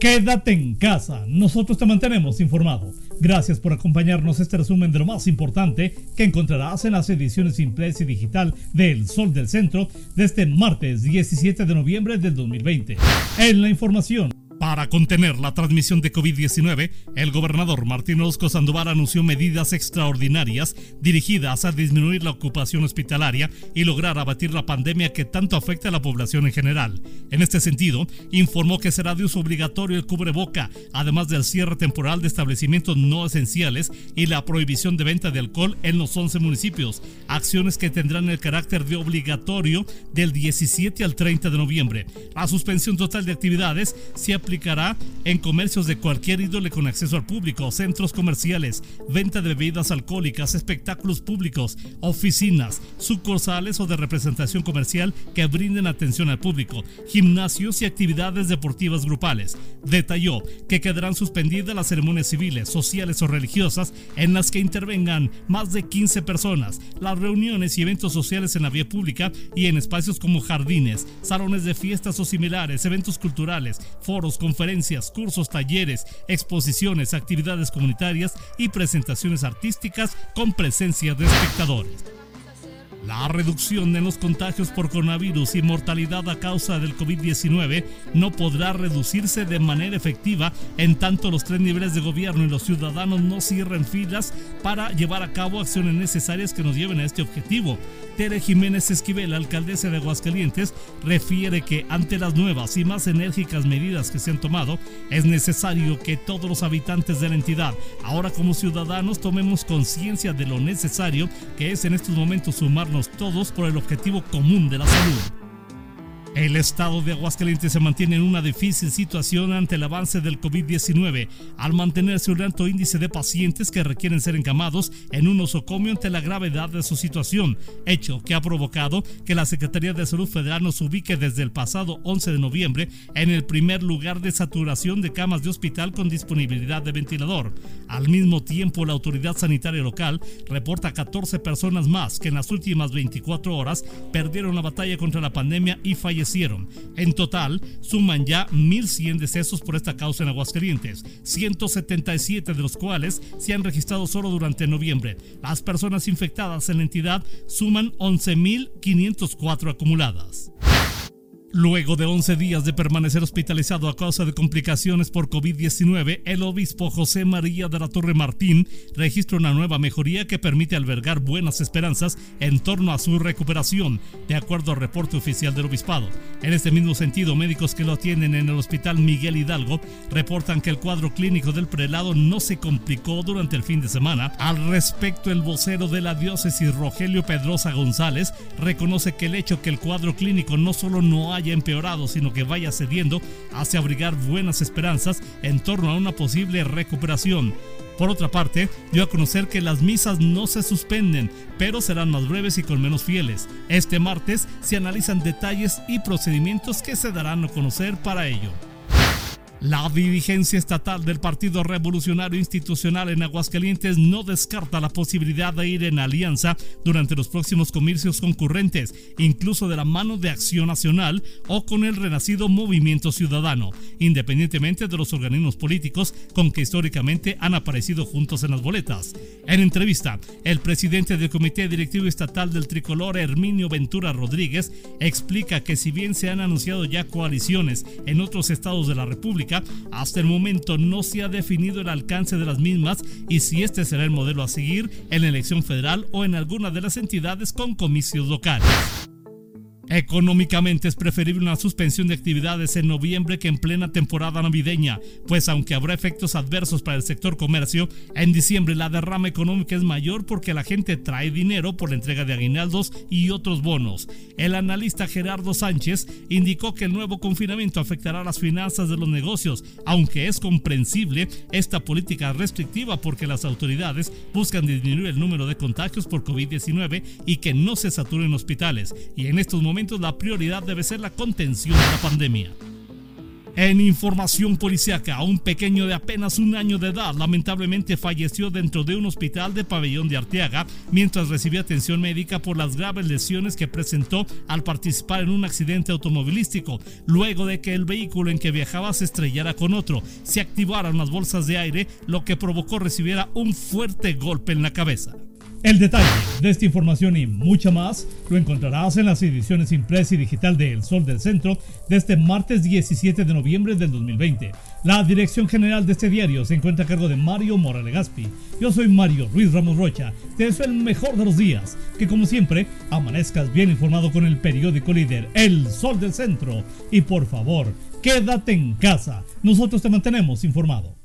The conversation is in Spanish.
Quédate en casa, nosotros te mantenemos informado. Gracias por acompañarnos este resumen de lo más importante que encontrarás en las ediciones impresa y digital del Sol del Centro de este martes 17 de noviembre del 2020. En la información. Para contener la transmisión de COVID-19, el gobernador Martín Orozco Sandoval anunció medidas extraordinarias dirigidas a disminuir la ocupación hospitalaria y lograr abatir la pandemia que tanto afecta a la población en general. En este sentido, informó que será de uso obligatorio el cubreboca, además del cierre temporal de establecimientos no esenciales y la prohibición de venta de alcohol en los 11 municipios, acciones que tendrán el carácter de obligatorio del 17 al 30 de noviembre. La suspensión total de actividades se aplicará en comercios de cualquier índole con acceso al público, centros comerciales, venta de bebidas alcohólicas, espectáculos públicos, oficinas, sucursales o de representación comercial que brinden atención al público, gimnasios y actividades deportivas grupales. Detalló que quedarán suspendidas las ceremonias civiles, sociales o religiosas en las que intervengan más de 15 personas, las reuniones y eventos sociales en la vía pública y en espacios como jardines, salones de fiestas o similares, eventos culturales, foros, conferencias, cursos, talleres, exposiciones, actividades comunitarias y presentaciones artísticas con presencia de espectadores. La reducción en los contagios por coronavirus y mortalidad a causa del COVID-19 no podrá reducirse de manera efectiva en tanto los tres niveles de gobierno y los ciudadanos no cierren filas para llevar a cabo acciones necesarias que nos lleven a este objetivo. Tere Jiménez Esquivel, alcaldesa de Aguascalientes, refiere que ante las nuevas y más enérgicas medidas que se han tomado, es necesario que todos los habitantes de la entidad, ahora como ciudadanos, tomemos conciencia de lo necesario que es en estos momentos sumarnos todos por el objetivo común de la salud. El estado de Aguascalientes se mantiene en una difícil situación ante el avance del COVID-19, al mantenerse un alto índice de pacientes que requieren ser encamados en un osocomio ante la gravedad de su situación, hecho que ha provocado que la Secretaría de Salud Federal nos ubique desde el pasado 11 de noviembre en el primer lugar de saturación de camas de hospital con disponibilidad de ventilador. Al mismo tiempo, la autoridad sanitaria local reporta 14 personas más que en las últimas 24 horas perdieron la batalla contra la pandemia y fallecieron en total, suman ya 1.100 decesos por esta causa en Aguascalientes, 177 de los cuales se han registrado solo durante noviembre. Las personas infectadas en la entidad suman 11.504 acumuladas. Luego de 11 días de permanecer hospitalizado a causa de complicaciones por COVID-19, el obispo José María de la Torre Martín registra una nueva mejoría que permite albergar buenas esperanzas en torno a su recuperación, de acuerdo al reporte oficial del obispado. En este mismo sentido, médicos que lo atienden en el Hospital Miguel Hidalgo reportan que el cuadro clínico del prelado no se complicó durante el fin de semana. Al respecto, el vocero de la diócesis Rogelio Pedrosa González reconoce que el hecho que el cuadro clínico no solo no haya empeorado, sino que vaya cediendo, hace abrigar buenas esperanzas en torno a una posible recuperación. Por otra parte, dio a conocer que las misas no se suspenden, pero serán más breves y con menos fieles. Este martes se analizan detalles y procedimientos que se darán a conocer para ello. La dirigencia estatal del Partido Revolucionario Institucional en Aguascalientes no descarta la posibilidad de ir en alianza durante los próximos comicios concurrentes, incluso de la mano de Acción Nacional o con el renacido Movimiento Ciudadano, independientemente de los organismos políticos con que históricamente han aparecido juntos en las boletas. En entrevista, el presidente del Comité Directivo Estatal del Tricolor, Herminio Ventura Rodríguez, explica que si bien se han anunciado ya coaliciones en otros estados de la República, hasta el momento no se ha definido el alcance de las mismas y si este será el modelo a seguir en la elección federal o en alguna de las entidades con comicios locales. Económicamente es preferible una suspensión de actividades en noviembre que en plena temporada navideña, pues aunque habrá efectos adversos para el sector comercio, en diciembre la derrama económica es mayor porque la gente trae dinero por la entrega de aguinaldos y otros bonos. El analista Gerardo Sánchez indicó que el nuevo confinamiento afectará las finanzas de los negocios, aunque es comprensible esta política restrictiva porque las autoridades buscan disminuir el número de contagios por COVID-19 y que no se saturen hospitales. Y en estos momentos la prioridad debe ser la contención de la pandemia. En información policíaca, un pequeño de apenas un año de edad lamentablemente falleció dentro de un hospital de pabellón de Arteaga mientras recibía atención médica por las graves lesiones que presentó al participar en un accidente automovilístico, luego de que el vehículo en que viajaba se estrellara con otro, se activaron las bolsas de aire, lo que provocó recibiera un fuerte golpe en la cabeza. El detalle de esta información y mucha más lo encontrarás en las ediciones impresa y digital de El Sol del Centro de este martes 17 de noviembre del 2020. La dirección general de este diario se encuentra a cargo de Mario Morales Gaspi. Yo soy Mario Ruiz Ramos Rocha. Te deseo el mejor de los días. Que como siempre amanezcas bien informado con el periódico líder El Sol del Centro. Y por favor, quédate en casa. Nosotros te mantenemos informado.